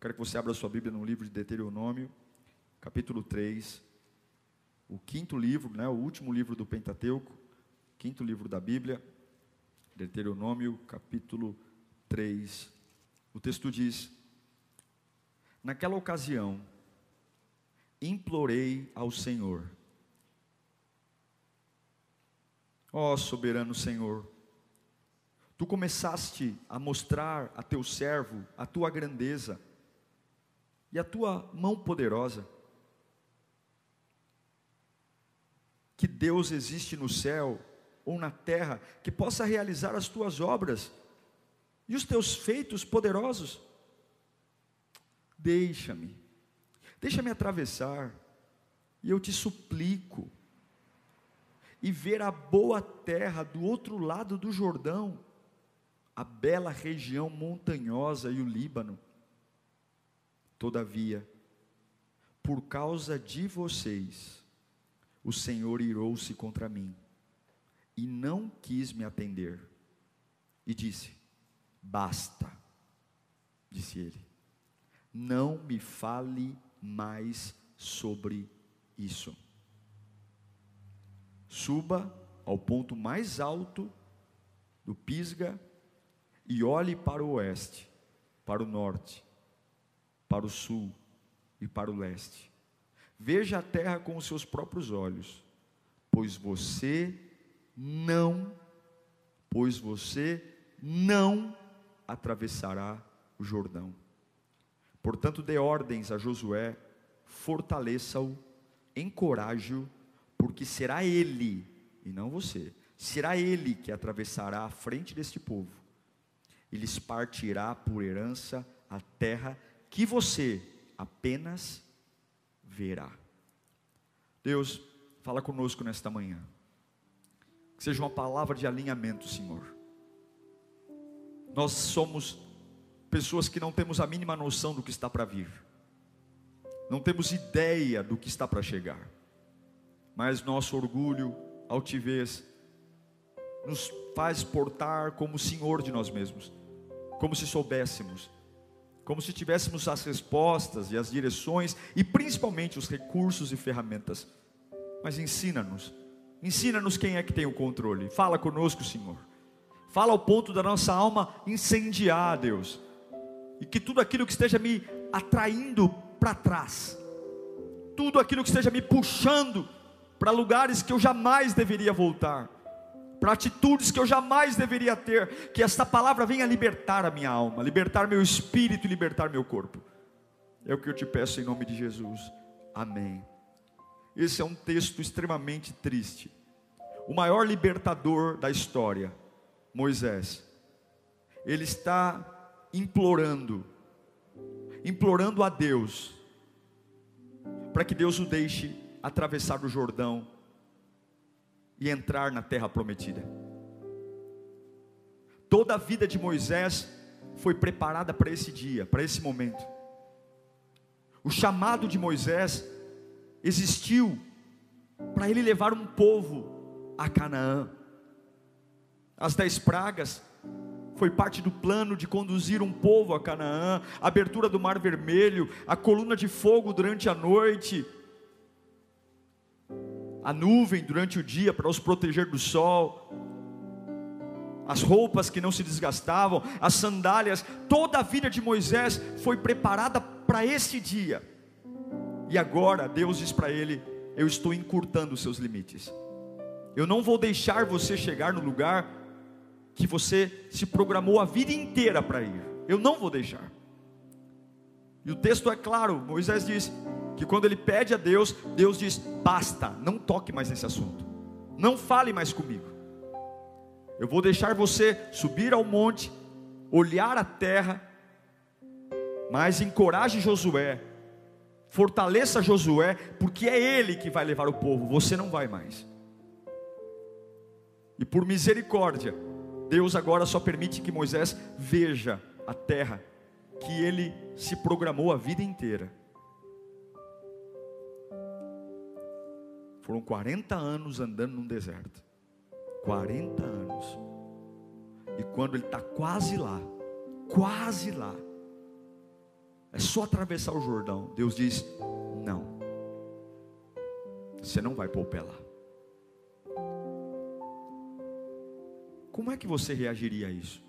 Quero que você abra sua Bíblia no livro de Deuteronômio, capítulo 3, o quinto livro, né, o último livro do Pentateuco, quinto livro da Bíblia, Deuteronômio, capítulo 3. O texto diz: Naquela ocasião, implorei ao Senhor, ó soberano Senhor, tu começaste a mostrar a teu servo a tua grandeza, e a tua mão poderosa. Que Deus existe no céu ou na terra que possa realizar as tuas obras e os teus feitos poderosos. Deixa-me, deixa-me atravessar, e eu te suplico, e ver a boa terra do outro lado do Jordão, a bela região montanhosa e o Líbano Todavia, por causa de vocês, o Senhor irou-se contra mim e não quis me atender. E disse: Basta, disse ele, não me fale mais sobre isso. Suba ao ponto mais alto do Pisga e olhe para o oeste, para o norte para o sul e para o leste. Veja a terra com os seus próprios olhos, pois você não, pois você não atravessará o Jordão. Portanto, dê ordens a Josué, fortaleça-o, encoraje-o, porque será ele, e não você, será ele que atravessará a frente deste povo, e lhes partirá por herança a terra que você apenas verá. Deus, fala conosco nesta manhã. Que seja uma palavra de alinhamento, Senhor. Nós somos pessoas que não temos a mínima noção do que está para vir. Não temos ideia do que está para chegar. Mas nosso orgulho, altivez, nos faz portar como Senhor de nós mesmos, como se soubéssemos como se tivéssemos as respostas e as direções e principalmente os recursos e ferramentas. Mas ensina-nos, ensina-nos quem é que tem o controle. Fala conosco, Senhor. Fala ao ponto da nossa alma incendiar, Deus. E que tudo aquilo que esteja me atraindo para trás, tudo aquilo que esteja me puxando para lugares que eu jamais deveria voltar, para atitudes que eu jamais deveria ter, que esta palavra venha libertar a minha alma, libertar meu espírito e libertar meu corpo. É o que eu te peço em nome de Jesus. Amém. Esse é um texto extremamente triste. O maior libertador da história, Moisés, ele está implorando, implorando a Deus, para que Deus o deixe atravessar o Jordão e entrar na terra prometida. Toda a vida de Moisés foi preparada para esse dia, para esse momento. O chamado de Moisés existiu para ele levar um povo a Canaã. As dez pragas foi parte do plano de conduzir um povo a Canaã, a abertura do Mar Vermelho, a coluna de fogo durante a noite, a nuvem durante o dia para os proteger do sol, as roupas que não se desgastavam, as sandálias, toda a vida de Moisés foi preparada para esse dia. E agora Deus diz para ele: Eu estou encurtando os seus limites. Eu não vou deixar você chegar no lugar que você se programou a vida inteira para ir. Eu não vou deixar. E o texto é claro: Moisés diz: que quando ele pede a Deus, Deus diz: basta, não toque mais nesse assunto, não fale mais comigo. Eu vou deixar você subir ao monte, olhar a terra, Mas encoraje Josué, fortaleça Josué, porque é ele que vai levar o povo, você não vai mais. E por misericórdia, Deus agora só permite que Moisés veja a terra que ele se programou a vida inteira. Foram 40 anos andando num deserto. 40 anos. E quando ele está quase lá, quase lá, é só atravessar o Jordão. Deus diz: Não, você não vai pôr o pé lá. Como é que você reagiria a isso?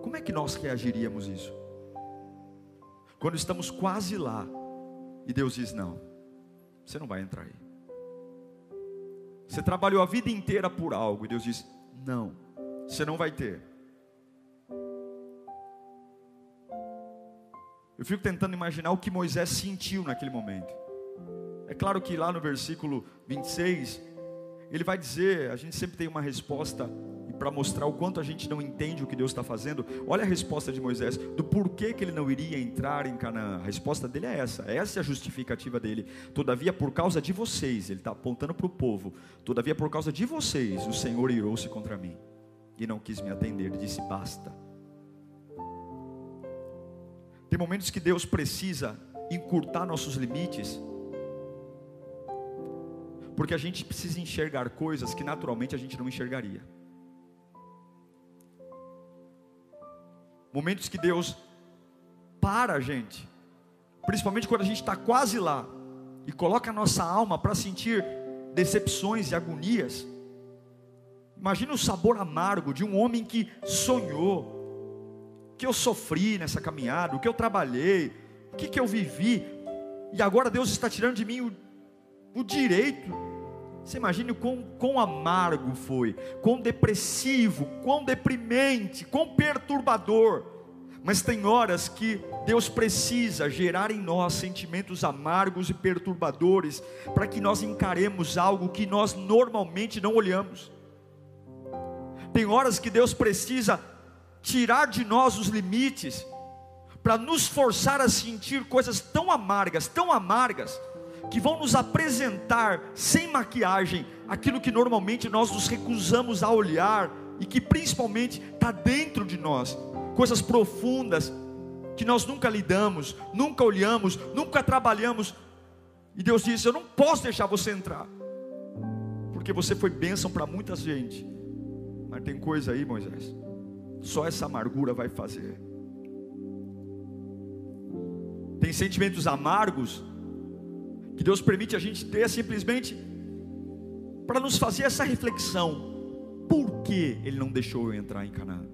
Como é que nós reagiríamos a isso? Quando estamos quase lá e Deus diz: Não, você não vai entrar aí. Você trabalhou a vida inteira por algo e Deus diz: Não, você não vai ter. Eu fico tentando imaginar o que Moisés sentiu naquele momento. É claro que lá no versículo 26, ele vai dizer: a gente sempre tem uma resposta para mostrar o quanto a gente não entende o que Deus está fazendo. Olha a resposta de Moisés do porquê que ele não iria entrar em Canaã. A resposta dele é essa, essa é a justificativa dele. Todavia, por causa de vocês, ele está apontando para o povo. Todavia, por causa de vocês, o Senhor irou-se contra mim e não quis me atender. Ele disse: basta. Tem momentos que Deus precisa encurtar nossos limites porque a gente precisa enxergar coisas que naturalmente a gente não enxergaria. Momentos que Deus para a gente, principalmente quando a gente está quase lá, e coloca a nossa alma para sentir decepções e agonias. Imagina o sabor amargo de um homem que sonhou, que eu sofri nessa caminhada, o que eu trabalhei, o que, que eu vivi, e agora Deus está tirando de mim o, o direito. Você imagine o quão, quão amargo foi, quão depressivo, quão deprimente, quão perturbador. Mas tem horas que Deus precisa gerar em nós sentimentos amargos e perturbadores, para que nós encaremos algo que nós normalmente não olhamos. Tem horas que Deus precisa tirar de nós os limites, para nos forçar a sentir coisas tão amargas, tão amargas, que vão nos apresentar sem maquiagem aquilo que normalmente nós nos recusamos a olhar e que principalmente está dentro de nós, coisas profundas que nós nunca lidamos, nunca olhamos, nunca trabalhamos. E Deus disse: Eu não posso deixar você entrar, porque você foi bênção para muita gente. Mas tem coisa aí, Moisés, só essa amargura vai fazer. Tem sentimentos amargos que Deus permite a gente ter simplesmente para nos fazer essa reflexão: por que Ele não deixou eu entrar em Canaã?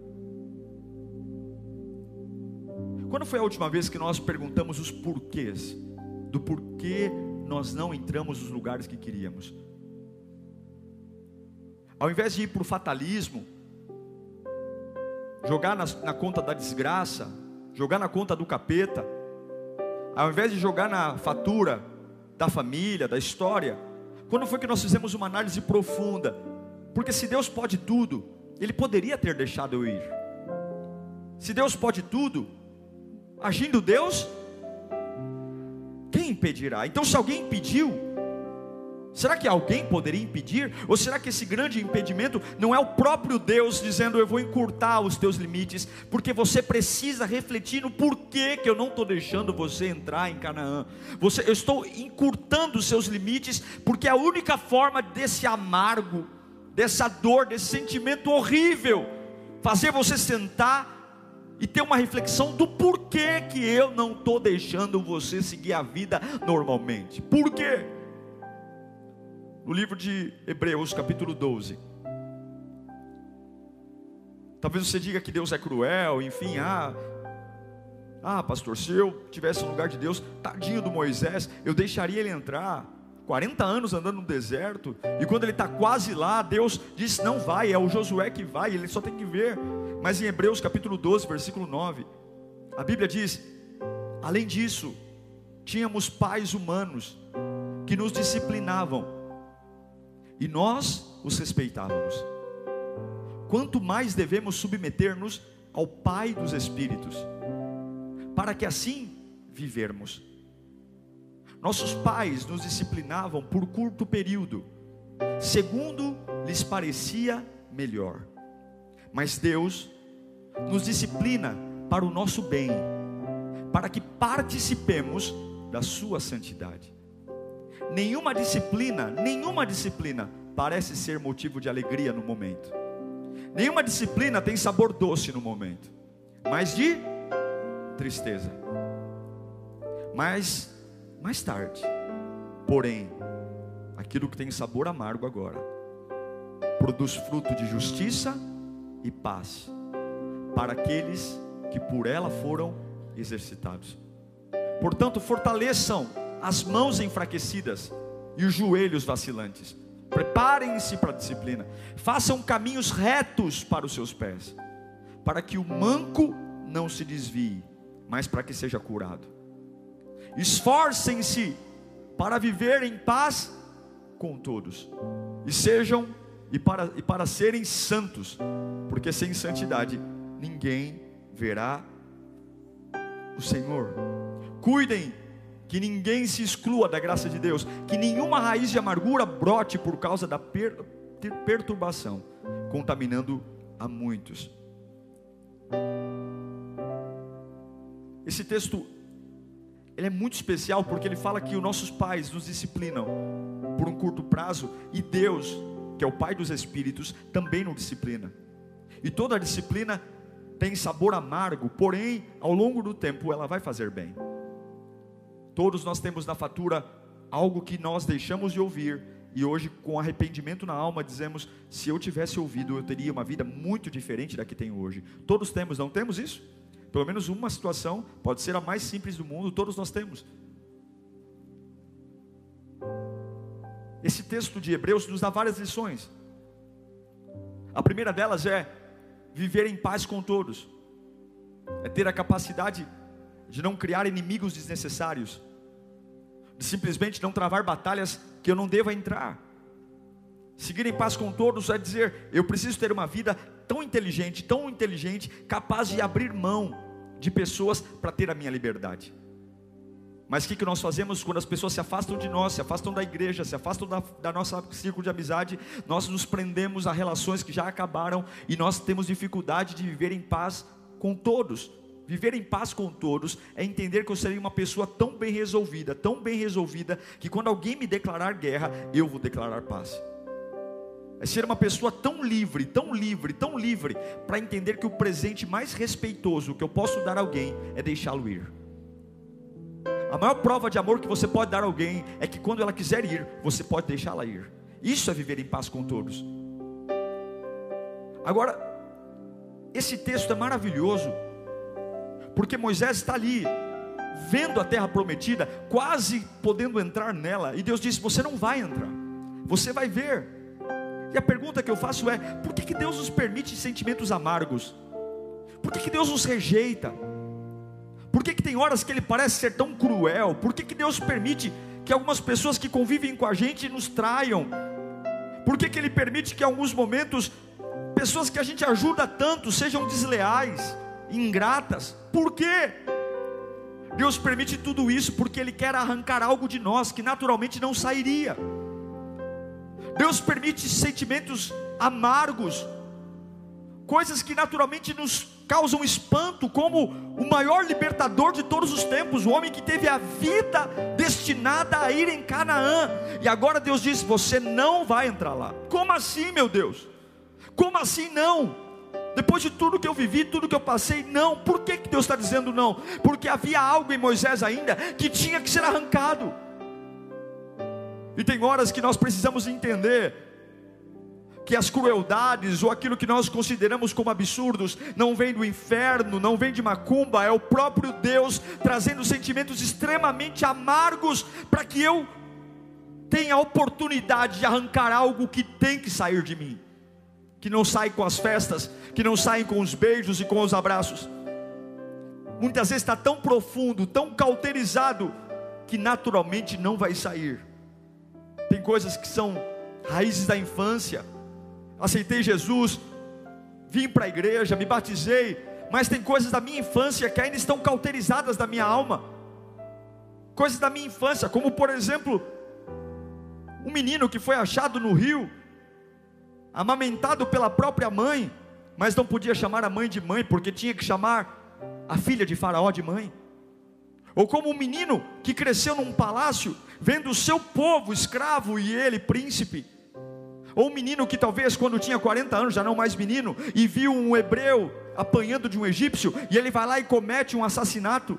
Quando foi a última vez que nós perguntamos os porquês do porquê nós não entramos nos lugares que queríamos? Ao invés de ir para o fatalismo, jogar na, na conta da desgraça, jogar na conta do capeta, ao invés de jogar na fatura da família, da história, quando foi que nós fizemos uma análise profunda? Porque se Deus pode tudo, Ele poderia ter deixado eu ir. Se Deus pode tudo, Agindo Deus, quem impedirá? Então, se alguém impediu, será que alguém poderia impedir? Ou será que esse grande impedimento não é o próprio Deus dizendo eu vou encurtar os teus limites, porque você precisa refletir no porquê que eu não estou deixando você entrar em Canaã? Você, eu estou encurtando os seus limites, porque é a única forma desse amargo, dessa dor, desse sentimento horrível, fazer você sentar e ter uma reflexão do porquê que eu não estou deixando você seguir a vida normalmente. Por quê? No livro de Hebreus, capítulo 12. Talvez você diga que Deus é cruel, enfim, ah, ah, pastor, se eu tivesse no lugar de Deus, tadinho do Moisés, eu deixaria ele entrar. 40 anos andando no deserto, e quando ele está quase lá, Deus diz: Não vai, é o Josué que vai, ele só tem que ver. Mas em Hebreus capítulo 12, versículo 9, a Bíblia diz: Além disso, tínhamos pais humanos que nos disciplinavam, e nós os respeitávamos. Quanto mais devemos submeter-nos ao Pai dos Espíritos, para que assim vivermos. Nossos pais nos disciplinavam por curto período, segundo lhes parecia melhor. Mas Deus nos disciplina para o nosso bem, para que participemos da sua santidade. Nenhuma disciplina, nenhuma disciplina parece ser motivo de alegria no momento. Nenhuma disciplina tem sabor doce no momento, mas de tristeza. Mas mais tarde, porém, aquilo que tem sabor amargo agora, produz fruto de justiça e paz para aqueles que por ela foram exercitados. Portanto, fortaleçam as mãos enfraquecidas e os joelhos vacilantes. Preparem-se para a disciplina. Façam caminhos retos para os seus pés, para que o manco não se desvie, mas para que seja curado. Esforcem-se para viver em paz com todos, e sejam e para, e para serem santos, porque sem santidade ninguém verá o Senhor. Cuidem que ninguém se exclua da graça de Deus, que nenhuma raiz de amargura brote por causa da per, perturbação, contaminando a muitos. Esse texto ele é muito especial porque ele fala que os nossos pais nos disciplinam por um curto prazo e Deus, que é o Pai dos Espíritos, também nos disciplina. E toda disciplina tem sabor amargo, porém, ao longo do tempo ela vai fazer bem. Todos nós temos na fatura algo que nós deixamos de ouvir e hoje, com arrependimento na alma, dizemos: se eu tivesse ouvido, eu teria uma vida muito diferente da que tenho hoje. Todos temos, não temos isso? Pelo menos uma situação, pode ser a mais simples do mundo, todos nós temos. Esse texto de Hebreus nos dá várias lições. A primeira delas é viver em paz com todos, é ter a capacidade de não criar inimigos desnecessários, de simplesmente não travar batalhas que eu não deva entrar. Seguir em paz com todos é dizer: eu preciso ter uma vida tão inteligente, tão inteligente, capaz de abrir mão de pessoas para ter a minha liberdade. Mas o que, que nós fazemos quando as pessoas se afastam de nós, se afastam da igreja, se afastam da, da nossa círculo de amizade? Nós nos prendemos a relações que já acabaram e nós temos dificuldade de viver em paz com todos. Viver em paz com todos é entender que eu serei uma pessoa tão bem resolvida, tão bem resolvida, que quando alguém me declarar guerra, eu vou declarar paz. É ser uma pessoa tão livre, tão livre, tão livre, para entender que o presente mais respeitoso que eu posso dar a alguém é deixá-lo ir. A maior prova de amor que você pode dar a alguém é que quando ela quiser ir, você pode deixá-la ir. Isso é viver em paz com todos. Agora, esse texto é maravilhoso, porque Moisés está ali, vendo a terra prometida, quase podendo entrar nela, e Deus disse: Você não vai entrar, você vai ver. E a pergunta que eu faço é: por que, que Deus nos permite sentimentos amargos? Por que, que Deus nos rejeita? Por que, que tem horas que Ele parece ser tão cruel? Por que, que Deus permite que algumas pessoas que convivem com a gente nos traiam? Por que, que Ele permite que em alguns momentos pessoas que a gente ajuda tanto sejam desleais, ingratas? Por quê? Deus permite tudo isso porque Ele quer arrancar algo de nós que naturalmente não sairia. Deus permite sentimentos amargos, coisas que naturalmente nos causam espanto, como o maior libertador de todos os tempos, o homem que teve a vida destinada a ir em Canaã, e agora Deus diz: Você não vai entrar lá. Como assim, meu Deus? Como assim não? Depois de tudo que eu vivi, tudo que eu passei, não. Por que, que Deus está dizendo não? Porque havia algo em Moisés ainda que tinha que ser arrancado. E tem horas que nós precisamos entender que as crueldades ou aquilo que nós consideramos como absurdos não vem do inferno, não vem de macumba, é o próprio Deus trazendo sentimentos extremamente amargos para que eu tenha a oportunidade de arrancar algo que tem que sair de mim, que não sai com as festas, que não sai com os beijos e com os abraços. Muitas vezes está tão profundo, tão cauterizado, que naturalmente não vai sair tem coisas que são raízes da infância. Aceitei Jesus, vim para a igreja, me batizei, mas tem coisas da minha infância que ainda estão cauterizadas da minha alma. Coisas da minha infância, como por exemplo, um menino que foi achado no rio, amamentado pela própria mãe, mas não podia chamar a mãe de mãe, porque tinha que chamar a filha de Faraó de mãe. Ou como um menino que cresceu num palácio, vendo o seu povo escravo e ele príncipe. Ou um menino que talvez quando tinha 40 anos, já não mais menino, e viu um hebreu apanhando de um egípcio, e ele vai lá e comete um assassinato.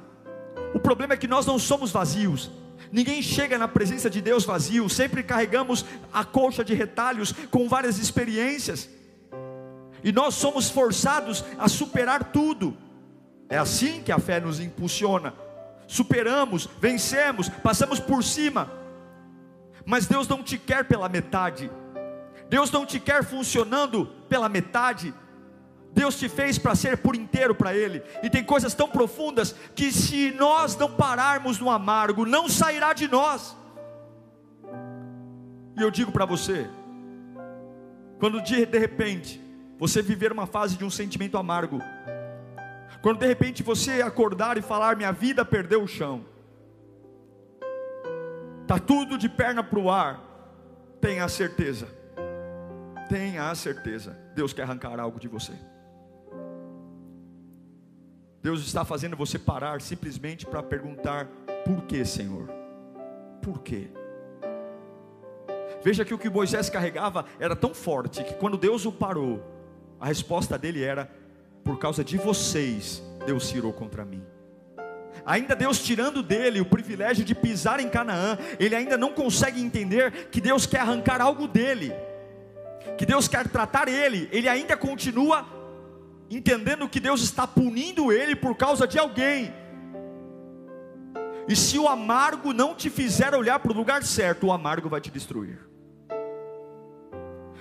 O problema é que nós não somos vazios. Ninguém chega na presença de Deus vazio, sempre carregamos a colcha de retalhos com várias experiências. E nós somos forçados a superar tudo. É assim que a fé nos impulsiona. Superamos, vencemos, passamos por cima. Mas Deus não te quer pela metade. Deus não te quer funcionando pela metade. Deus te fez para ser por inteiro para Ele, e tem coisas tão profundas que se nós não pararmos no amargo, não sairá de nós. E eu digo para você, quando de, de repente você viver uma fase de um sentimento amargo, quando de repente você acordar e falar: Minha vida perdeu o chão, está tudo de perna para o ar, tenha a certeza Tenha a certeza, Deus quer arrancar algo de você. Deus está fazendo você parar simplesmente para perguntar: por que, Senhor? Por quê? Veja que o que Moisés carregava era tão forte que quando Deus o parou, a resposta dele era: por causa de vocês, Deus se irou contra mim. Ainda Deus tirando dele o privilégio de pisar em Canaã, ele ainda não consegue entender que Deus quer arrancar algo dele que Deus quer tratar ele, ele ainda continua entendendo que Deus está punindo ele por causa de alguém. E se o amargo não te fizer olhar para o lugar certo, o amargo vai te destruir.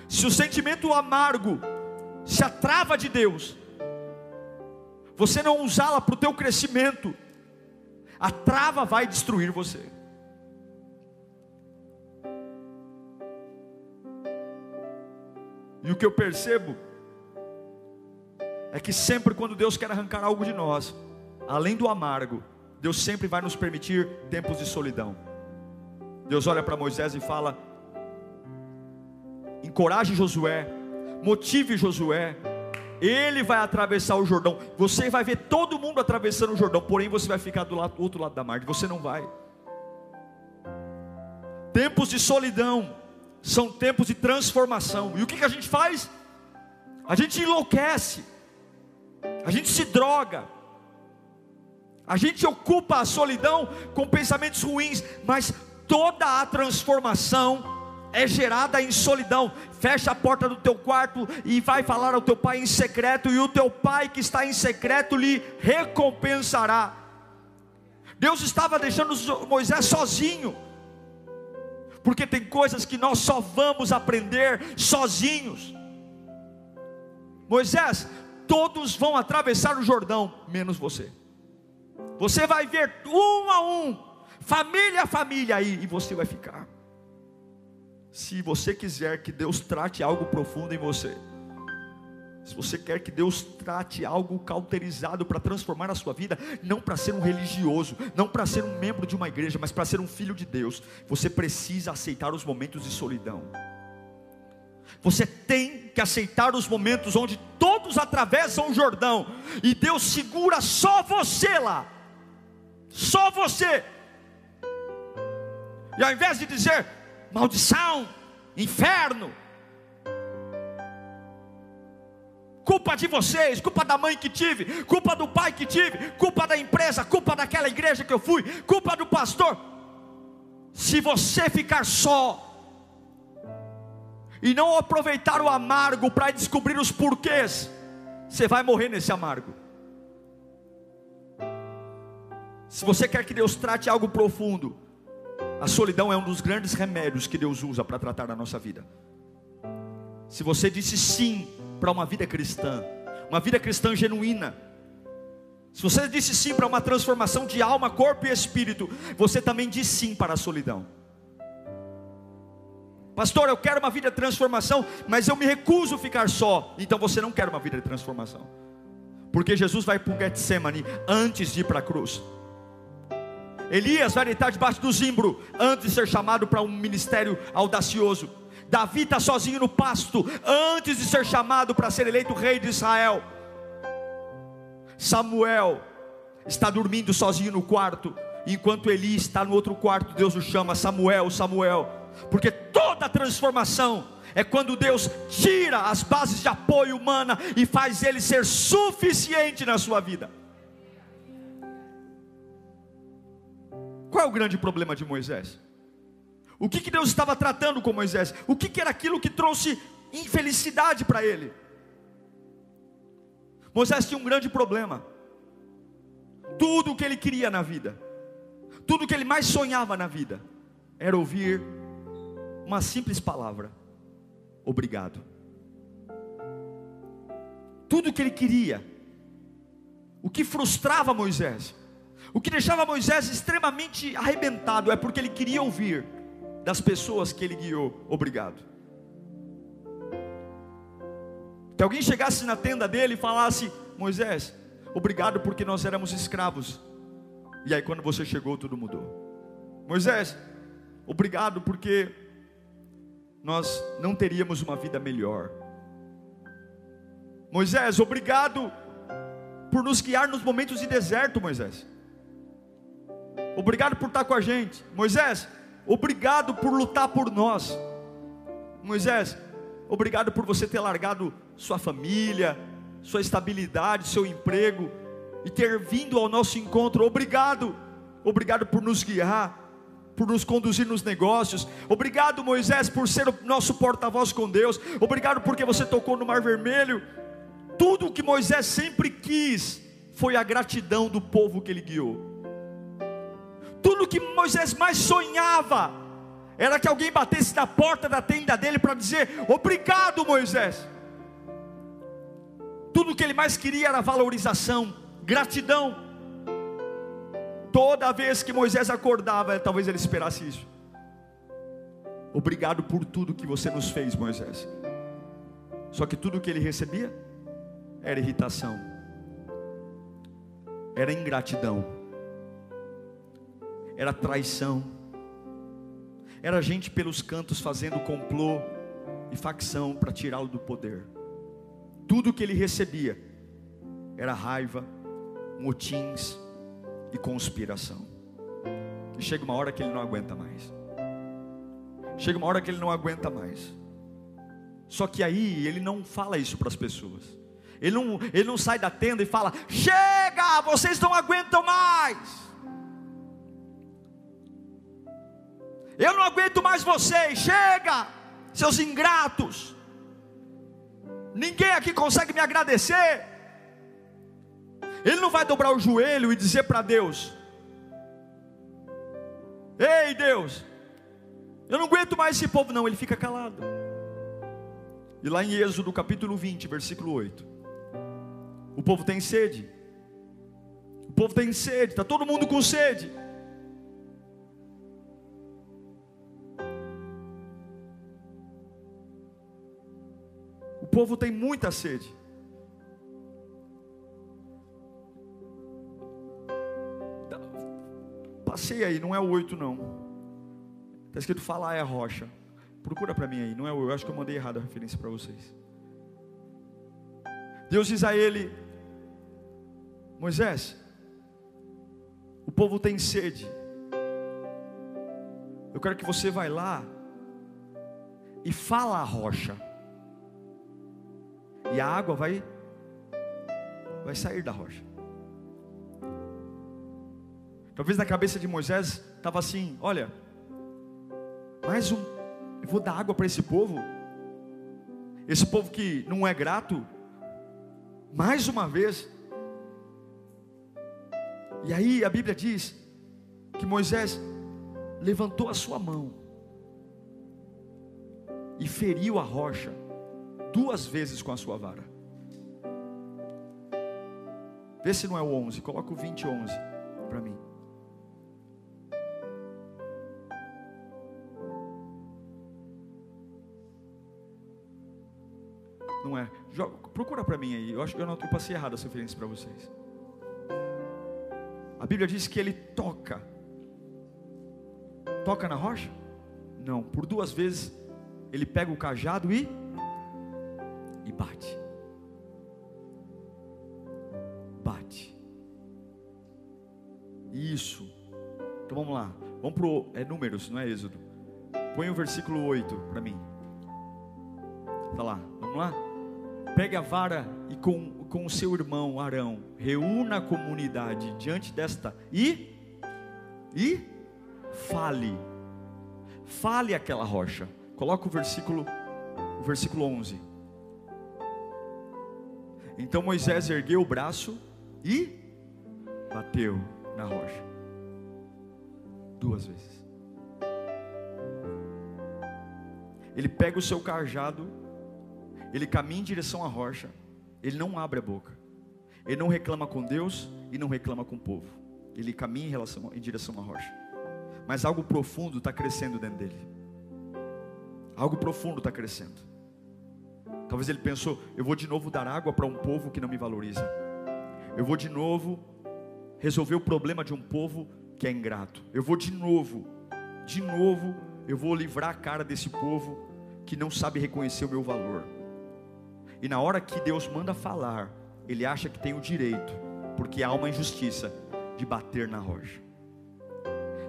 Se o sentimento amargo se atrava de Deus, você não usá-la para o teu crescimento, a trava vai destruir você. E o que eu percebo é que sempre quando Deus quer arrancar algo de nós, além do amargo, Deus sempre vai nos permitir tempos de solidão. Deus olha para Moisés e fala: encoraje Josué, motive Josué, ele vai atravessar o Jordão. Você vai ver todo mundo atravessando o Jordão, porém você vai ficar do, lado, do outro lado da margem, você não vai. Tempos de solidão, são tempos de transformação. E o que, que a gente faz? A gente enlouquece, a gente se droga, a gente ocupa a solidão com pensamentos ruins, mas toda a transformação é gerada em solidão. Fecha a porta do teu quarto e vai falar ao teu pai em secreto, e o teu pai que está em secreto lhe recompensará. Deus estava deixando Moisés sozinho porque tem coisas que nós só vamos aprender sozinhos. Moisés, todos vão atravessar o Jordão, menos você. Você vai ver um a um, família a família aí, e você vai ficar. Se você quiser que Deus trate algo profundo em você, se você quer que Deus trate algo cauterizado para transformar a sua vida, não para ser um religioso, não para ser um membro de uma igreja, mas para ser um filho de Deus, você precisa aceitar os momentos de solidão. Você tem que aceitar os momentos onde todos atravessam o Jordão e Deus segura só você lá. Só você. E ao invés de dizer maldição, inferno, culpa de vocês, culpa da mãe que tive, culpa do pai que tive, culpa da empresa, culpa daquela igreja que eu fui, culpa do pastor. Se você ficar só e não aproveitar o amargo para descobrir os porquês, você vai morrer nesse amargo. Se você quer que Deus trate algo profundo, a solidão é um dos grandes remédios que Deus usa para tratar a nossa vida. Se você disse sim para uma vida cristã, uma vida cristã genuína. Se você disse sim para uma transformação de alma, corpo e espírito, você também diz sim para a solidão. Pastor, eu quero uma vida de transformação, mas eu me recuso a ficar só. Então você não quer uma vida de transformação. Porque Jesus vai para o Getsemane antes de ir para a cruz. Elias vai deitar debaixo do zimbro antes de ser chamado para um ministério audacioso. Davi está sozinho no pasto antes de ser chamado para ser eleito rei de Israel. Samuel está dormindo sozinho no quarto, enquanto Eli está no outro quarto, Deus o chama Samuel, Samuel, porque toda transformação é quando Deus tira as bases de apoio humana e faz ele ser suficiente na sua vida. Qual é o grande problema de Moisés? O que, que Deus estava tratando com Moisés? O que, que era aquilo que trouxe infelicidade para ele? Moisés tinha um grande problema. Tudo o que ele queria na vida, tudo o que ele mais sonhava na vida, era ouvir uma simples palavra: obrigado. Tudo o que ele queria, o que frustrava Moisés, o que deixava Moisés extremamente arrebentado, é porque ele queria ouvir das pessoas que ele guiou: obrigado. Que alguém chegasse na tenda dele e falasse: Moisés, obrigado porque nós éramos escravos. E aí, quando você chegou, tudo mudou. Moisés, obrigado porque nós não teríamos uma vida melhor. Moisés, obrigado por nos guiar nos momentos de deserto, Moisés. Obrigado por estar com a gente. Moisés, obrigado por lutar por nós. Moisés, obrigado por você ter largado sua família, sua estabilidade, seu emprego e ter vindo ao nosso encontro. Obrigado, obrigado por nos guiar, por nos conduzir nos negócios. Obrigado, Moisés, por ser o nosso porta-voz com Deus. Obrigado porque você tocou no Mar Vermelho. Tudo o que Moisés sempre quis foi a gratidão do povo que ele guiou. Tudo o que Moisés mais sonhava era que alguém batesse na porta da tenda dele para dizer: Obrigado, Moisés. Tudo que ele mais queria era valorização, gratidão. Toda vez que Moisés acordava, talvez ele esperasse isso. Obrigado por tudo que você nos fez, Moisés. Só que tudo que ele recebia era irritação, era ingratidão, era traição, era gente pelos cantos fazendo complô e facção para tirá-lo do poder tudo que ele recebia era raiva, motins e conspiração. E chega uma hora que ele não aguenta mais. Chega uma hora que ele não aguenta mais. Só que aí ele não fala isso para as pessoas. Ele não, ele não sai da tenda e fala: Chega, vocês não aguentam mais. Eu não aguento mais vocês. Chega, seus ingratos. Ninguém aqui consegue me agradecer. Ele não vai dobrar o joelho e dizer para Deus: Ei Deus, eu não aguento mais esse povo, não. Ele fica calado. E lá em Êxodo capítulo 20, versículo 8: O povo tem sede. O povo tem sede, está todo mundo com sede. povo tem muita sede. Passei aí, não é o oito não. Está escrito falar é a rocha. Procura para mim aí, não é o eu acho que eu mandei errado a referência para vocês. Deus diz a ele: Moisés, o povo tem sede. Eu quero que você vá lá e fala a rocha e a água vai vai sair da rocha. Talvez na cabeça de Moisés estava assim: olha, mais um, eu vou dar água para esse povo, esse povo que não é grato, mais uma vez. E aí a Bíblia diz que Moisés levantou a sua mão e feriu a rocha duas vezes com a sua vara. Vê se não é o 11, coloca o 20 11 para mim. Não é. Joga, procura para mim aí. Eu acho que eu não eu passei errado as referências para vocês. A Bíblia diz que ele toca. Toca na rocha? Não, por duas vezes ele pega o cajado e e bate. Bate. Isso. Então vamos lá. Vamos pro é números, não é Êxodo. Põe o versículo 8 para mim. Tá lá. Vamos lá? Pegue a vara e com, com o seu irmão Arão, reúna a comunidade diante desta e e fale. Fale aquela rocha. Coloca o versículo o versículo 11. Então Moisés ergueu o braço e bateu na rocha. Duas vezes. Ele pega o seu cajado, ele caminha em direção à rocha, ele não abre a boca, ele não reclama com Deus e não reclama com o povo, ele caminha em, relação, em direção à rocha, mas algo profundo está crescendo dentro dele, algo profundo está crescendo. Talvez ele pensou: eu vou de novo dar água para um povo que não me valoriza. Eu vou de novo resolver o problema de um povo que é ingrato. Eu vou de novo, de novo, eu vou livrar a cara desse povo que não sabe reconhecer o meu valor. E na hora que Deus manda falar, ele acha que tem o direito, porque há uma injustiça de bater na rocha.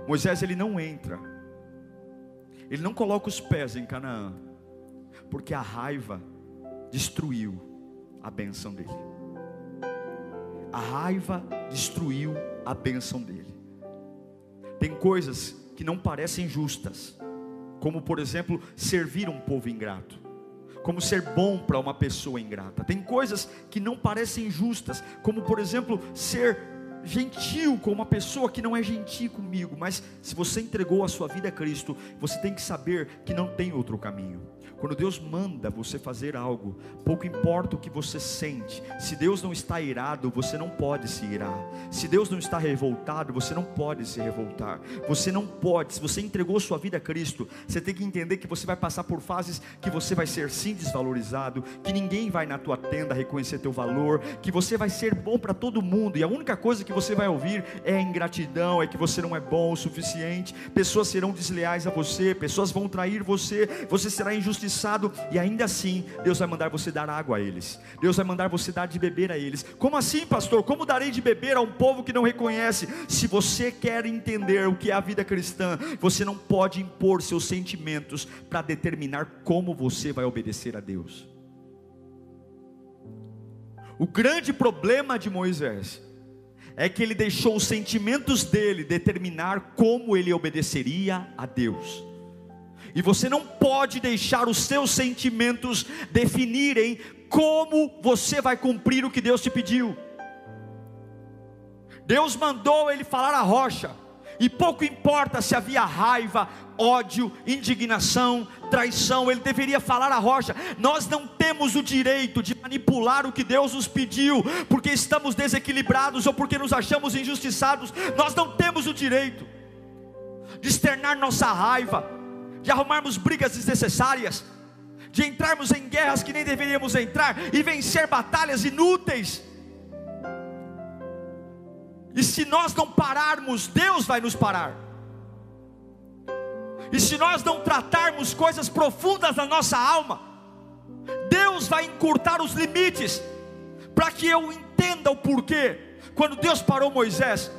Moisés ele não entra. Ele não coloca os pés em Canaã, porque a raiva destruiu a bênção dele. A raiva destruiu a bênção dele. Tem coisas que não parecem justas, como por exemplo, servir um povo ingrato, como ser bom para uma pessoa ingrata. Tem coisas que não parecem justas, como por exemplo, ser gentil com uma pessoa que não é gentil comigo, mas se você entregou a sua vida a Cristo, você tem que saber que não tem outro caminho. Quando Deus manda você fazer algo, pouco importa o que você sente. Se Deus não está irado, você não pode se irar. Se Deus não está revoltado, você não pode se revoltar. Você não pode. Se você entregou sua vida a Cristo, você tem que entender que você vai passar por fases que você vai ser sim desvalorizado, que ninguém vai na tua tenda reconhecer teu valor, que você vai ser bom para todo mundo e a única coisa que você vai ouvir é ingratidão, é que você não é bom o suficiente. Pessoas serão desleais a você, pessoas vão trair você, você será injustiçado injustiçado, e ainda assim, Deus vai mandar você dar água a eles, Deus vai mandar você dar de beber a eles. Como assim, pastor? Como darei de beber a um povo que não reconhece? Se você quer entender o que é a vida cristã, você não pode impor seus sentimentos para determinar como você vai obedecer a Deus. O grande problema de Moisés é que ele deixou os sentimentos dele determinar como ele obedeceria a Deus. E você não pode deixar os seus sentimentos definirem como você vai cumprir o que Deus te pediu. Deus mandou ele falar a rocha, e pouco importa se havia raiva, ódio, indignação, traição, ele deveria falar a rocha. Nós não temos o direito de manipular o que Deus nos pediu, porque estamos desequilibrados ou porque nos achamos injustiçados. Nós não temos o direito de externar nossa raiva, de arrumarmos brigas desnecessárias, de entrarmos em guerras que nem deveríamos entrar e vencer batalhas inúteis. E se nós não pararmos, Deus vai nos parar. E se nós não tratarmos coisas profundas na nossa alma, Deus vai encurtar os limites, para que eu entenda o porquê. Quando Deus parou Moisés,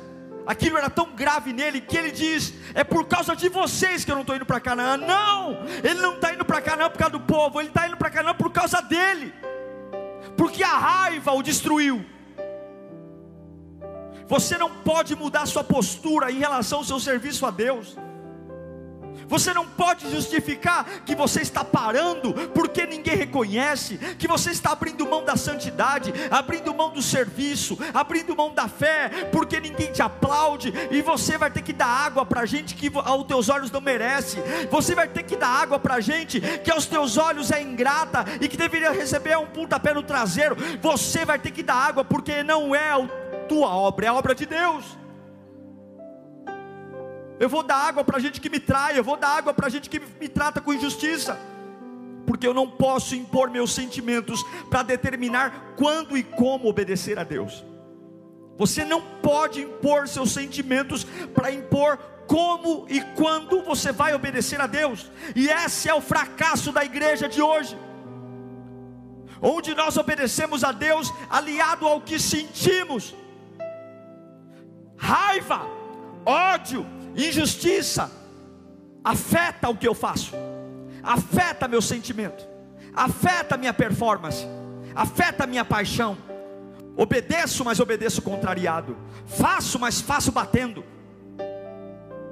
aquilo era tão grave nele que ele diz: É por causa de vocês que eu não estou indo para Canaã. Não, ele não está indo para Canaã por causa do povo, ele está indo para Canaã por causa dele, porque a raiva o destruiu. Você não pode mudar sua postura em relação ao seu serviço a Deus. Você não pode justificar que você está parando porque ninguém reconhece, que você está abrindo mão da santidade, abrindo mão do serviço, abrindo mão da fé, porque ninguém te aplaude e você vai ter que dar água para gente que aos teus olhos não merece. Você vai ter que dar água para gente que aos teus olhos é ingrata e que deveria receber um pontapé no traseiro. Você vai ter que dar água porque não é a tua obra, é a obra de Deus. Eu vou dar água para gente que me trai, eu vou dar água para gente que me trata com injustiça. porque eu não posso impor meus sentimentos para determinar quando e como obedecer a Deus. Você não pode impor seus sentimentos para impor como e quando você vai obedecer a Deus. E esse é o fracasso da igreja de hoje. Onde nós obedecemos a Deus aliado ao que sentimos. Raiva, ódio, injustiça afeta o que eu faço. Afeta meu sentimento. Afeta minha performance. Afeta minha paixão Obedeço, mas obedeço contrariado. Faço, mas faço batendo.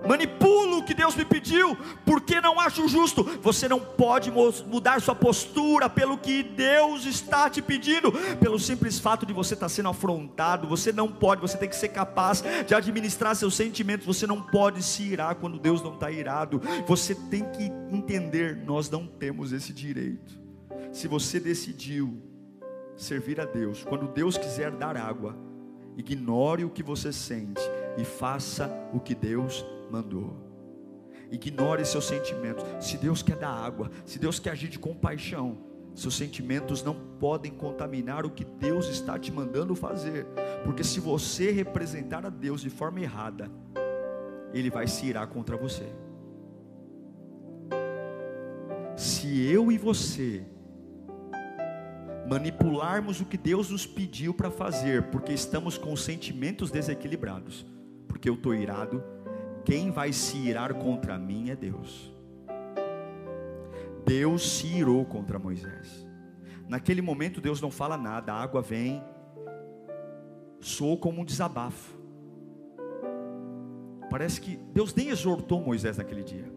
Manipulo o que Deus me pediu, porque não acho justo. Você não pode mudar sua postura pelo que Deus está te pedindo, pelo simples fato de você estar sendo afrontado. Você não pode, você tem que ser capaz de administrar seus sentimentos. Você não pode se irar quando Deus não está irado. Você tem que entender: nós não temos esse direito. Se você decidiu servir a Deus, quando Deus quiser dar água, ignore o que você sente e faça o que Deus mandou. Ignore seus sentimentos. Se Deus quer dar água, se Deus quer agir de compaixão, seus sentimentos não podem contaminar o que Deus está te mandando fazer, porque se você representar a Deus de forma errada, Ele vai se irar contra você. Se eu e você manipularmos o que Deus nos pediu para fazer, porque estamos com sentimentos desequilibrados, porque eu estou irado, quem vai se irar contra mim é Deus. Deus se irou contra Moisés. Naquele momento Deus não fala nada, a água vem, soou como um desabafo. Parece que Deus nem exortou Moisés naquele dia.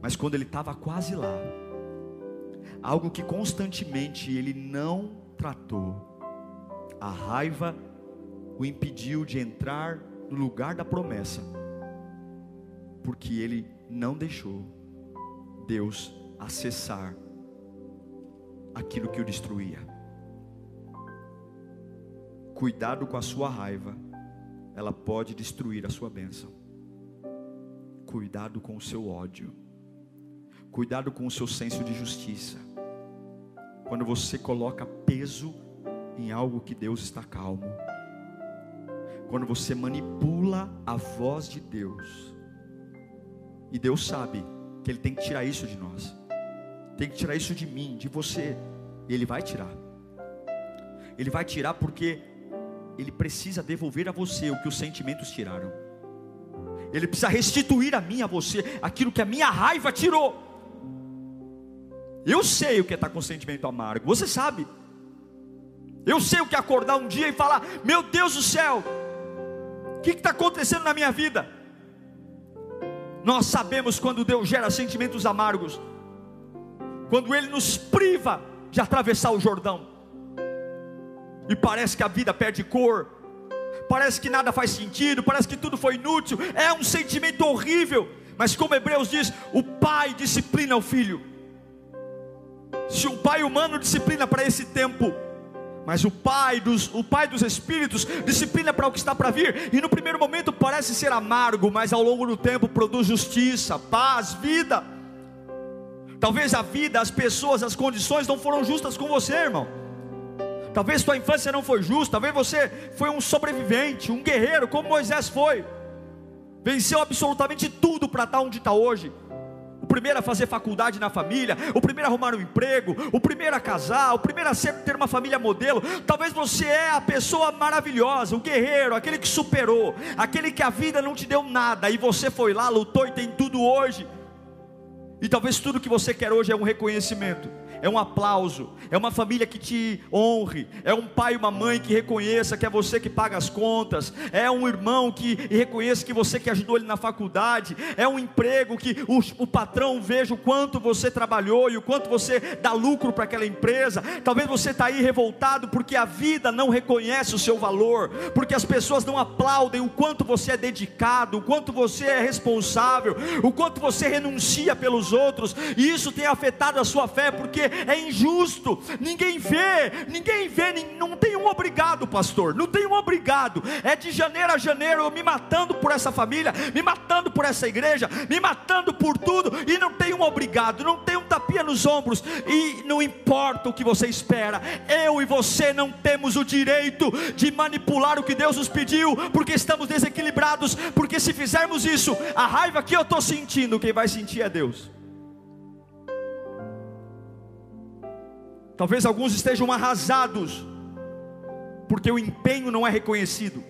Mas quando ele estava quase lá, algo que constantemente ele não tratou. A raiva o impediu de entrar no lugar da promessa, porque ele não deixou Deus acessar aquilo que o destruía. Cuidado com a sua raiva, ela pode destruir a sua bênção. Cuidado com o seu ódio. Cuidado com o seu senso de justiça. Quando você coloca peso em algo que Deus está calmo. Quando você manipula a voz de Deus. E Deus sabe que Ele tem que tirar isso de nós. Tem que tirar isso de mim, de você. E Ele vai tirar. Ele vai tirar porque Ele precisa devolver a você o que os sentimentos tiraram. Ele precisa restituir a mim, a você, aquilo que a minha raiva tirou. Eu sei o que é estar com sentimento amargo, você sabe. Eu sei o que é acordar um dia e falar: Meu Deus do céu, o que está acontecendo na minha vida? Nós sabemos quando Deus gera sentimentos amargos, quando Ele nos priva de atravessar o Jordão, e parece que a vida perde cor, parece que nada faz sentido, parece que tudo foi inútil, é um sentimento horrível, mas como Hebreus diz, o pai disciplina o filho. Se o pai humano disciplina para esse tempo, mas o pai dos, o pai dos espíritos disciplina para o que está para vir, e no primeiro momento parece ser amargo, mas ao longo do tempo produz justiça, paz, vida. Talvez a vida, as pessoas, as condições não foram justas com você, irmão. Talvez sua infância não foi justa, talvez você foi um sobrevivente, um guerreiro, como Moisés foi. Venceu absolutamente tudo para estar onde está hoje primeiro a fazer faculdade na família, o primeiro a arrumar um emprego, o primeiro a casar, o primeiro a ser, ter uma família modelo. Talvez você é a pessoa maravilhosa, o guerreiro, aquele que superou, aquele que a vida não te deu nada e você foi lá, lutou e tem tudo hoje. E talvez tudo que você quer hoje é um reconhecimento é um aplauso, é uma família que te honre, é um pai e uma mãe que reconheça que é você que paga as contas, é um irmão que reconheça que você que ajudou ele na faculdade, é um emprego que o, o patrão veja o quanto você trabalhou e o quanto você dá lucro para aquela empresa. Talvez você está aí revoltado porque a vida não reconhece o seu valor, porque as pessoas não aplaudem o quanto você é dedicado, o quanto você é responsável, o quanto você renuncia pelos outros, e isso tem afetado a sua fé, porque é injusto, ninguém vê, ninguém vê, não tem um obrigado, pastor, não tem um obrigado, é de janeiro a janeiro eu me matando por essa família, me matando por essa igreja, me matando por tudo, e não tem um obrigado, não tem um tapinha nos ombros, e não importa o que você espera, eu e você não temos o direito de manipular o que Deus nos pediu, porque estamos desequilibrados, porque se fizermos isso, a raiva que eu estou sentindo, quem vai sentir é Deus. Talvez alguns estejam arrasados, porque o empenho não é reconhecido.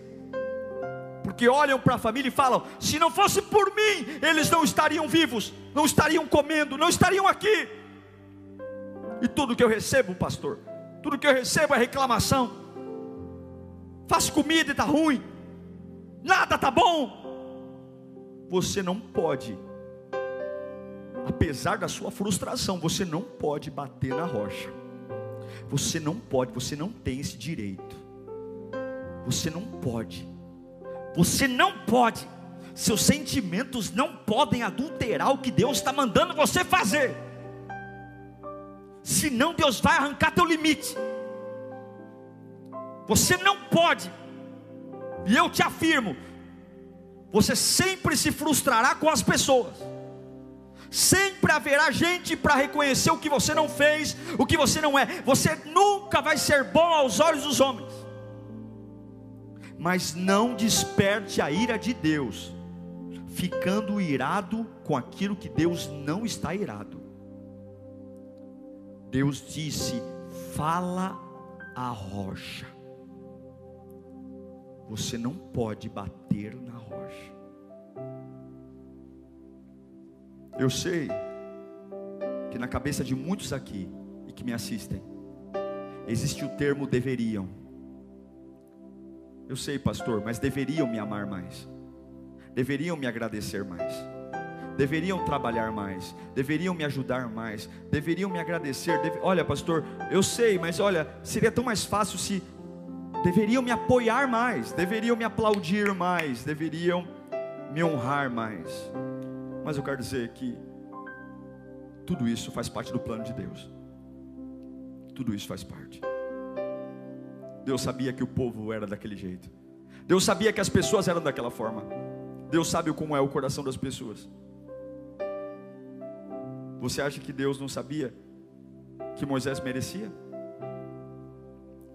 Porque olham para a família e falam: se não fosse por mim, eles não estariam vivos, não estariam comendo, não estariam aqui. E tudo que eu recebo, pastor, tudo que eu recebo é reclamação. Faço comida e está ruim, nada está bom. Você não pode, apesar da sua frustração, você não pode bater na rocha. Você não pode, você não tem esse direito. Você não pode. Você não pode. Seus sentimentos não podem adulterar o que Deus está mandando você fazer. Senão Deus vai arrancar teu limite. Você não pode. E eu te afirmo, você sempre se frustrará com as pessoas. Sempre haverá gente para reconhecer o que você não fez, o que você não é. Você nunca vai ser bom aos olhos dos homens. Mas não desperte a ira de Deus, ficando irado com aquilo que Deus não está irado. Deus disse: fala a rocha. Você não pode bater na rocha. Eu sei que na cabeça de muitos aqui e que me assistem, existe o termo deveriam. Eu sei, pastor, mas deveriam me amar mais, deveriam me agradecer mais, deveriam trabalhar mais, deveriam me ajudar mais, deveriam me agradecer. Deve... Olha, pastor, eu sei, mas olha, seria tão mais fácil se deveriam me apoiar mais, deveriam me aplaudir mais, deveriam me honrar mais. Mas eu quero dizer que tudo isso faz parte do plano de Deus. Tudo isso faz parte. Deus sabia que o povo era daquele jeito. Deus sabia que as pessoas eram daquela forma. Deus sabe como é o coração das pessoas. Você acha que Deus não sabia que Moisés merecia?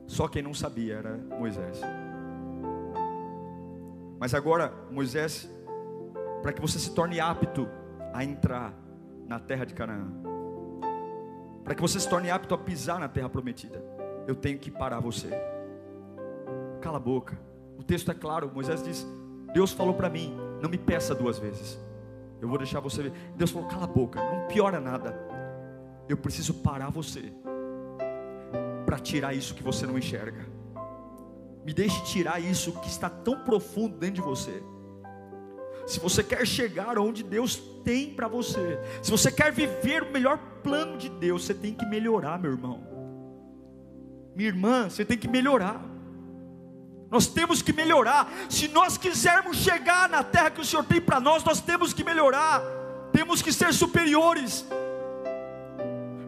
Só quem não sabia era Moisés. Mas agora Moisés para que você se torne apto a entrar na terra de Canaã. Para que você se torne apto a pisar na terra prometida, eu tenho que parar você. Cala a boca. O texto é claro. Moisés diz: Deus falou para mim, não me peça duas vezes. Eu vou deixar você ver. Deus falou: cala a boca, não piora nada. Eu preciso parar você para tirar isso que você não enxerga. Me deixe tirar isso que está tão profundo dentro de você. Se você quer chegar onde Deus tem para você, se você quer viver o melhor plano de Deus, você tem que melhorar, meu irmão. Minha irmã, você tem que melhorar. Nós temos que melhorar. Se nós quisermos chegar na terra que o Senhor tem para nós, nós temos que melhorar. Temos que ser superiores.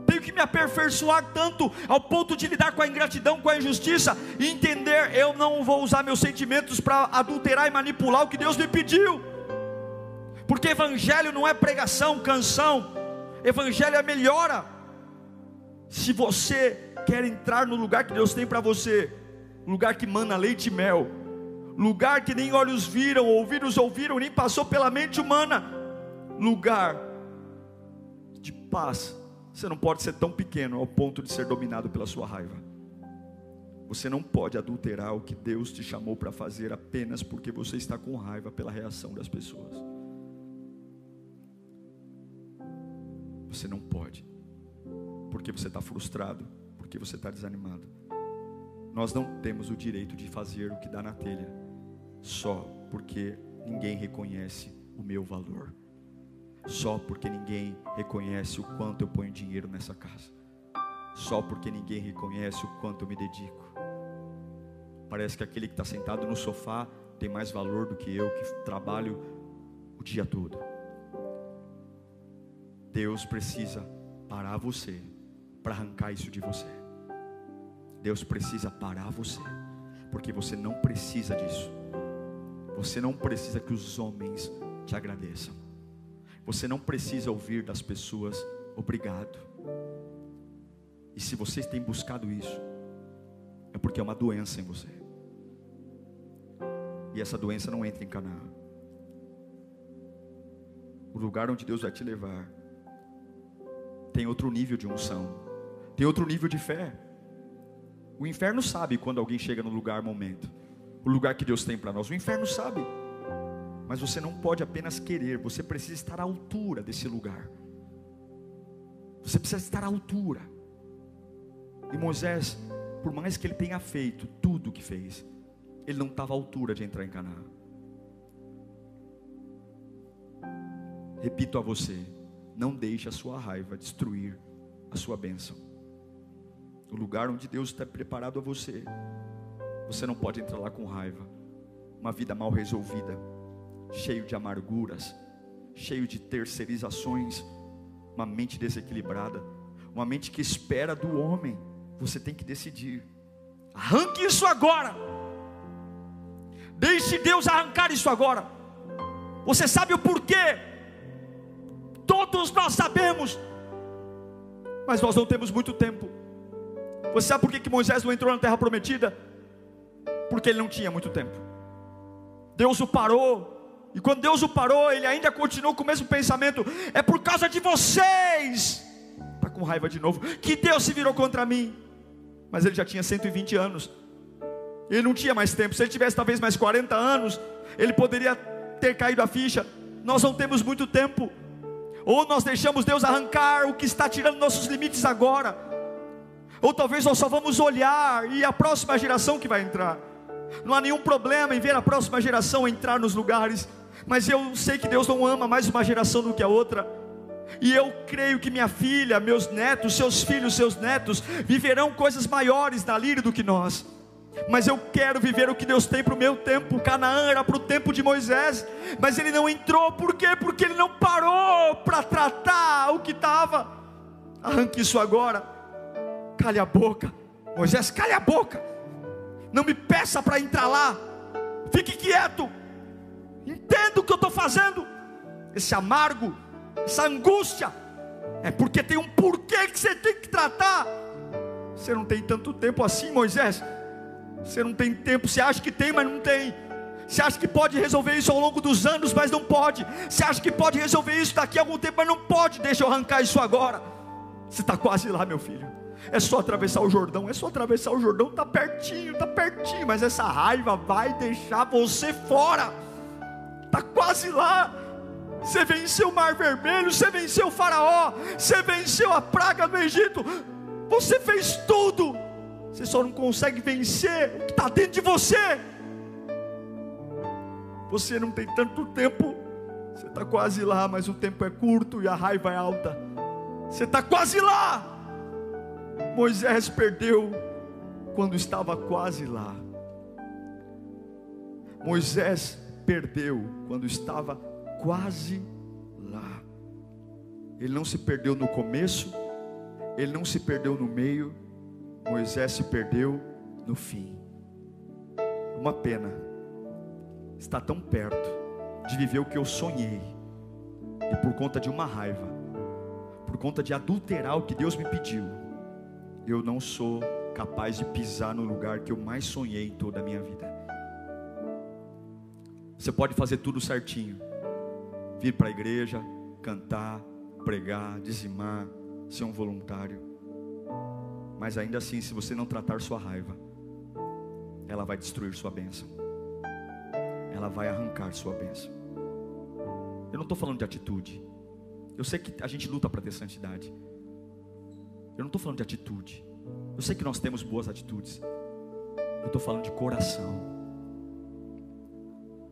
Tenho que me aperfeiçoar tanto ao ponto de lidar com a ingratidão, com a injustiça e entender, eu não vou usar meus sentimentos para adulterar e manipular o que Deus me pediu porque evangelho não é pregação, canção, evangelho é melhora. Se você quer entrar no lugar que Deus tem para você, lugar que mana leite e mel, lugar que nem olhos viram, ouvidos ouviram, nem passou pela mente humana, lugar de paz. Você não pode ser tão pequeno ao ponto de ser dominado pela sua raiva. Você não pode adulterar o que Deus te chamou para fazer apenas porque você está com raiva pela reação das pessoas. Você não pode, porque você está frustrado, porque você está desanimado. Nós não temos o direito de fazer o que dá na telha, só porque ninguém reconhece o meu valor, só porque ninguém reconhece o quanto eu ponho dinheiro nessa casa, só porque ninguém reconhece o quanto eu me dedico. Parece que aquele que está sentado no sofá tem mais valor do que eu que trabalho o dia todo. Deus precisa parar você para arrancar isso de você. Deus precisa parar você, porque você não precisa disso. Você não precisa que os homens te agradeçam. Você não precisa ouvir das pessoas obrigado. E se vocês têm buscado isso, é porque é uma doença em você. E essa doença não entra em Canaã. O lugar onde Deus vai te levar tem outro nível de unção, tem outro nível de fé. O inferno sabe quando alguém chega no lugar, momento, o lugar que Deus tem para nós. O inferno sabe, mas você não pode apenas querer, você precisa estar à altura desse lugar. Você precisa estar à altura. E Moisés, por mais que ele tenha feito tudo o que fez, ele não estava à altura de entrar em Canaã. Repito a você, não deixe a sua raiva destruir a sua bênção. O lugar onde Deus está preparado a você, você não pode entrar lá com raiva. Uma vida mal resolvida, cheio de amarguras, cheio de terceirizações, uma mente desequilibrada, uma mente que espera do homem. Você tem que decidir. Arranque isso agora. Deixe Deus arrancar isso agora. Você sabe o porquê? Todos nós sabemos, mas nós não temos muito tempo. Você sabe por que, que Moisés não entrou na terra prometida? Porque ele não tinha muito tempo. Deus o parou. E quando Deus o parou, ele ainda continuou com o mesmo pensamento: é por causa de vocês. Está com raiva de novo. Que Deus se virou contra mim. Mas ele já tinha 120 anos. Ele não tinha mais tempo. Se ele tivesse talvez mais 40 anos, ele poderia ter caído a ficha. Nós não temos muito tempo. Ou nós deixamos Deus arrancar o que está tirando nossos limites agora. Ou talvez nós só vamos olhar e a próxima geração que vai entrar. Não há nenhum problema em ver a próxima geração entrar nos lugares, mas eu sei que Deus não ama mais uma geração do que a outra. E eu creio que minha filha, meus netos, seus filhos, seus netos viverão coisas maiores na lírio do que nós mas eu quero viver o que Deus tem para o meu tempo. Canaã era para o tempo de Moisés, mas ele não entrou, por quê? Porque ele não parou para tratar o que estava. Arranque isso agora, cale a boca, Moisés, cale a boca, não me peça para entrar lá, fique quieto, entenda o que eu estou fazendo, esse amargo, essa angústia, é porque tem um porquê que você tem que tratar. Você não tem tanto tempo assim, Moisés. Você não tem tempo, você acha que tem, mas não tem. Você acha que pode resolver isso ao longo dos anos, mas não pode. Você acha que pode resolver isso daqui a algum tempo, mas não pode. Deixa eu arrancar isso agora. Você está quase lá, meu filho. É só atravessar o Jordão, é só atravessar o Jordão, está pertinho, está pertinho, mas essa raiva vai deixar você fora. Está quase lá. Você venceu o Mar Vermelho, você venceu o Faraó, você venceu a praga do Egito. Você fez tudo você só não consegue vencer o que está dentro de você. Você não tem tanto tempo. Você está quase lá, mas o tempo é curto e a raiva é alta. Você está quase lá. Moisés perdeu quando estava quase lá. Moisés perdeu quando estava quase lá. Ele não se perdeu no começo, ele não se perdeu no meio, Moisés se perdeu no fim. Uma pena está tão perto de viver o que eu sonhei, e por conta de uma raiva, por conta de adulterar o que Deus me pediu, eu não sou capaz de pisar no lugar que eu mais sonhei em toda a minha vida. Você pode fazer tudo certinho, vir para a igreja, cantar, pregar, dizimar, ser um voluntário. Mas ainda assim, se você não tratar sua raiva, ela vai destruir sua bênção. Ela vai arrancar sua bênção. Eu não estou falando de atitude. Eu sei que a gente luta para ter santidade. Eu não estou falando de atitude. Eu sei que nós temos boas atitudes. Eu estou falando de coração.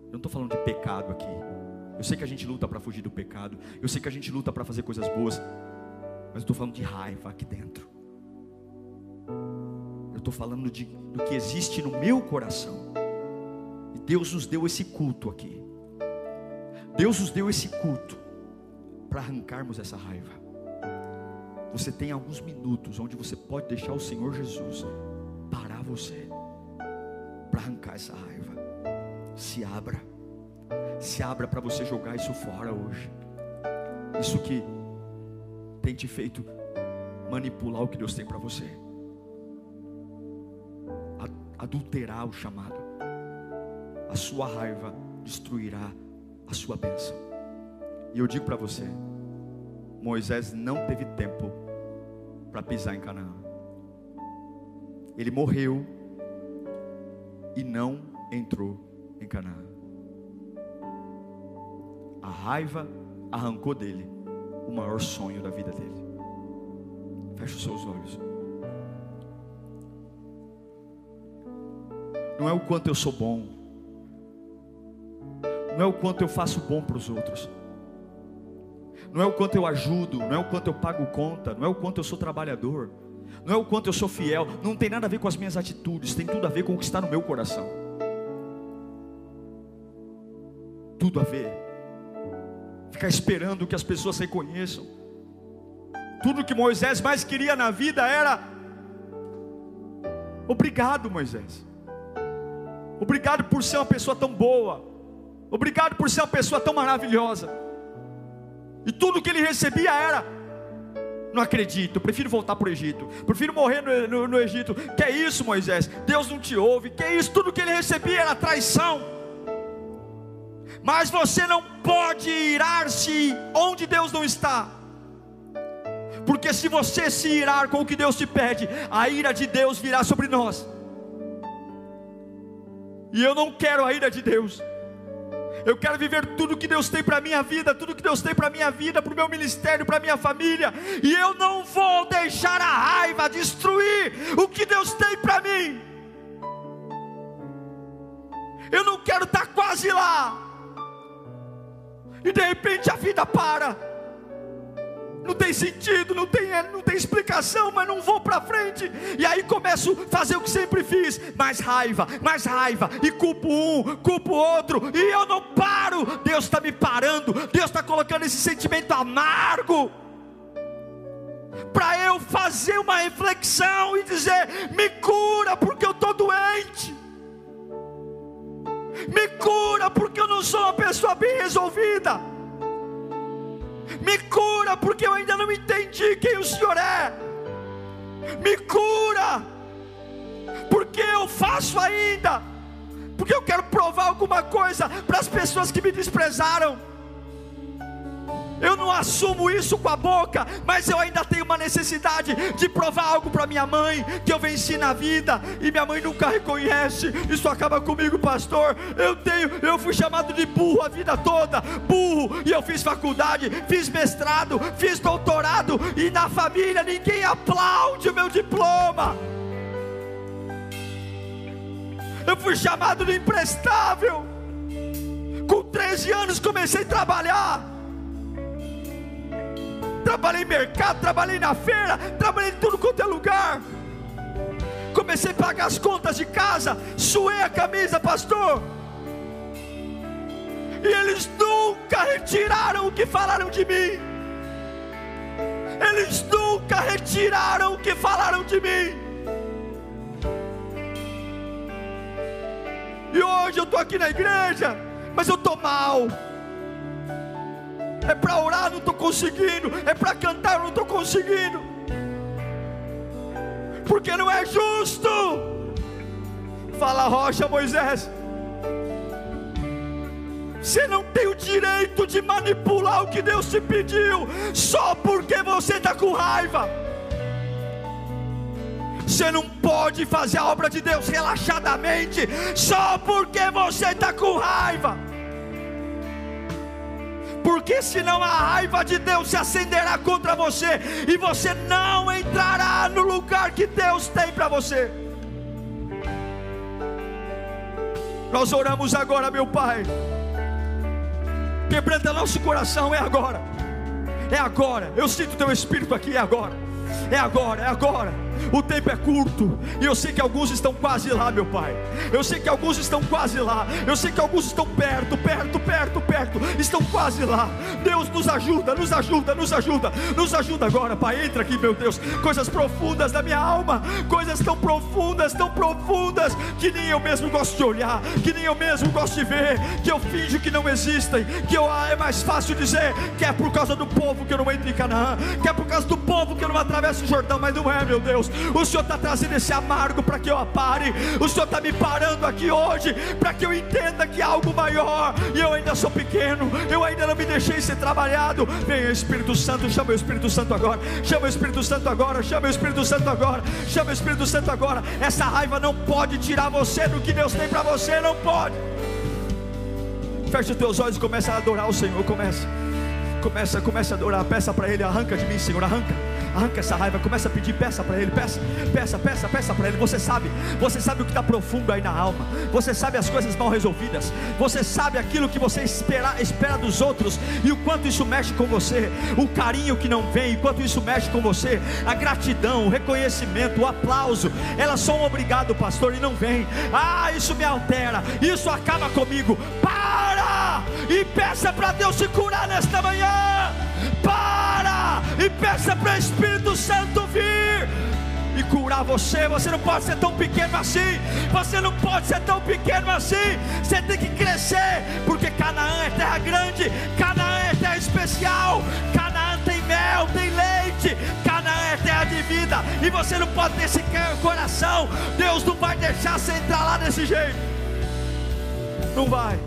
Eu não estou falando de pecado aqui. Eu sei que a gente luta para fugir do pecado. Eu sei que a gente luta para fazer coisas boas. Mas eu estou falando de raiva aqui dentro estou falando de, do que existe no meu coração. E Deus nos deu esse culto aqui. Deus nos deu esse culto para arrancarmos essa raiva. você tem alguns minutos onde você pode deixar o Senhor Jesus parar você para arrancar essa raiva. Se abra, se abra para você jogar isso fora hoje. Isso que tem te feito manipular o que Deus tem para você, adulterar o chamado. A sua raiva destruirá a sua bênção. E eu digo para você, Moisés não teve tempo para pisar em Canaã. Ele morreu e não entrou em Canaã. A raiva arrancou dele o maior sonho da vida dele. Feche os seus olhos. Não é o quanto eu sou bom, não é o quanto eu faço bom para os outros, não é o quanto eu ajudo, não é o quanto eu pago conta, não é o quanto eu sou trabalhador, não é o quanto eu sou fiel, não tem nada a ver com as minhas atitudes, tem tudo a ver com o que está no meu coração. Tudo a ver. Ficar esperando que as pessoas reconheçam. Tudo que Moisés mais queria na vida era: Obrigado, Moisés. Obrigado por ser uma pessoa tão boa. Obrigado por ser uma pessoa tão maravilhosa. E tudo que ele recebia era: Não acredito, prefiro voltar para o Egito. Prefiro morrer no, no, no Egito. Que é isso, Moisés? Deus não te ouve. Que é isso? Tudo que ele recebia era traição. Mas você não pode irar-se onde Deus não está porque se você se irar com o que Deus te pede, a ira de Deus virá sobre nós. E eu não quero a ira de Deus. Eu quero viver tudo que Deus tem para minha vida, tudo que Deus tem para minha vida, para o meu ministério, para minha família. E eu não vou deixar a raiva destruir o que Deus tem para mim. Eu não quero estar tá quase lá. E de repente a vida para não tem sentido, não tem, não tem explicação, mas não vou para frente. E aí começo a fazer o que sempre fiz: mais raiva, mais raiva, e culpo um, culpo outro, e eu não paro. Deus está me parando, Deus está colocando esse sentimento amargo. Para eu fazer uma reflexão e dizer: me cura, porque eu estou doente. Me cura, porque eu não sou uma pessoa bem resolvida me cura, porque eu ainda não entendi quem o Senhor é. Me cura, porque eu faço ainda, porque eu quero provar alguma coisa para as pessoas que me desprezaram. Eu não assumo isso com a boca, mas eu ainda tenho uma necessidade de provar algo para minha mãe que eu venci na vida e minha mãe nunca reconhece. Isso acaba comigo, pastor. Eu tenho, eu fui chamado de burro a vida toda, burro, e eu fiz faculdade, fiz mestrado, fiz doutorado e na família ninguém aplaude o meu diploma. Eu fui chamado de imprestável. Com 13 anos comecei a trabalhar trabalhei em mercado, trabalhei na feira, trabalhei em tudo quanto é lugar. Comecei a pagar as contas de casa, suei a camisa, pastor. E eles nunca retiraram o que falaram de mim. Eles nunca retiraram o que falaram de mim. E hoje eu estou aqui na igreja, mas eu estou mal é para orar, não estou conseguindo, é para cantar, não estou conseguindo, porque não é justo. Fala rocha, Moisés. Você não tem o direito de manipular o que Deus te pediu, só porque você está com raiva. Você não pode fazer a obra de Deus relaxadamente, só porque você está com raiva porque senão a raiva de Deus se acenderá contra você e você não entrará no lugar que Deus tem para você. Nós oramos agora, meu Pai. Quebranta nosso coração, é agora. É agora. Eu sinto teu espírito aqui, é agora. É agora, é agora. O tempo é curto. E eu sei que alguns estão quase lá, meu Pai. Eu sei que alguns estão quase lá. Eu sei que alguns estão perto, perto, perto, perto. Estão quase lá. Deus nos ajuda, nos ajuda, nos ajuda. Nos ajuda agora, Pai. Entra aqui, meu Deus. Coisas profundas da minha alma. Coisas tão profundas, tão profundas. Que nem eu mesmo gosto de olhar. Que nem eu mesmo gosto de ver. Que eu finjo que não existem. Que eu, ah, é mais fácil dizer que é por causa do povo que eu não entro em Canaã. Que é por causa do povo que eu não atravesso o Jordão. Mas não é, meu Deus. O Senhor está trazendo esse amargo para que eu apare. O Senhor está me parando aqui hoje para que eu entenda que há algo maior. E eu ainda sou pequeno. Eu ainda não me deixei ser trabalhado. Venha Espírito Santo, chama o Espírito Santo agora. Chama o Espírito Santo agora. Chama o Espírito Santo agora. Chama o Espírito Santo agora. Essa raiva não pode tirar você do que Deus tem para você. Não pode. Feche os teus olhos e comece a adorar o Senhor. Começa. Começa, começa a adorar. Peça para Ele. Arranca de mim, Senhor. Arranca arranca essa raiva, começa a pedir, peça para Ele, peça, peça, peça, peça para Ele. Você sabe, você sabe o que está profundo aí na alma, você sabe as coisas mal resolvidas, você sabe aquilo que você espera, espera dos outros e o quanto isso mexe com você, o carinho que não vem, o quanto isso mexe com você, a gratidão, o reconhecimento, o aplauso, elas são um obrigado, pastor, e não vem. Ah, isso me altera, isso acaba comigo. Para e peça para Deus te curar nesta manhã. Para e peça para o Espírito Santo vir e curar você. Você não pode ser tão pequeno assim. Você não pode ser tão pequeno assim. Você tem que crescer, porque Canaã é terra grande, Canaã é terra especial, Canaã tem mel, tem leite, Canaã é terra de vida. E você não pode ter esse coração. Deus não vai deixar você entrar lá desse jeito. Não vai.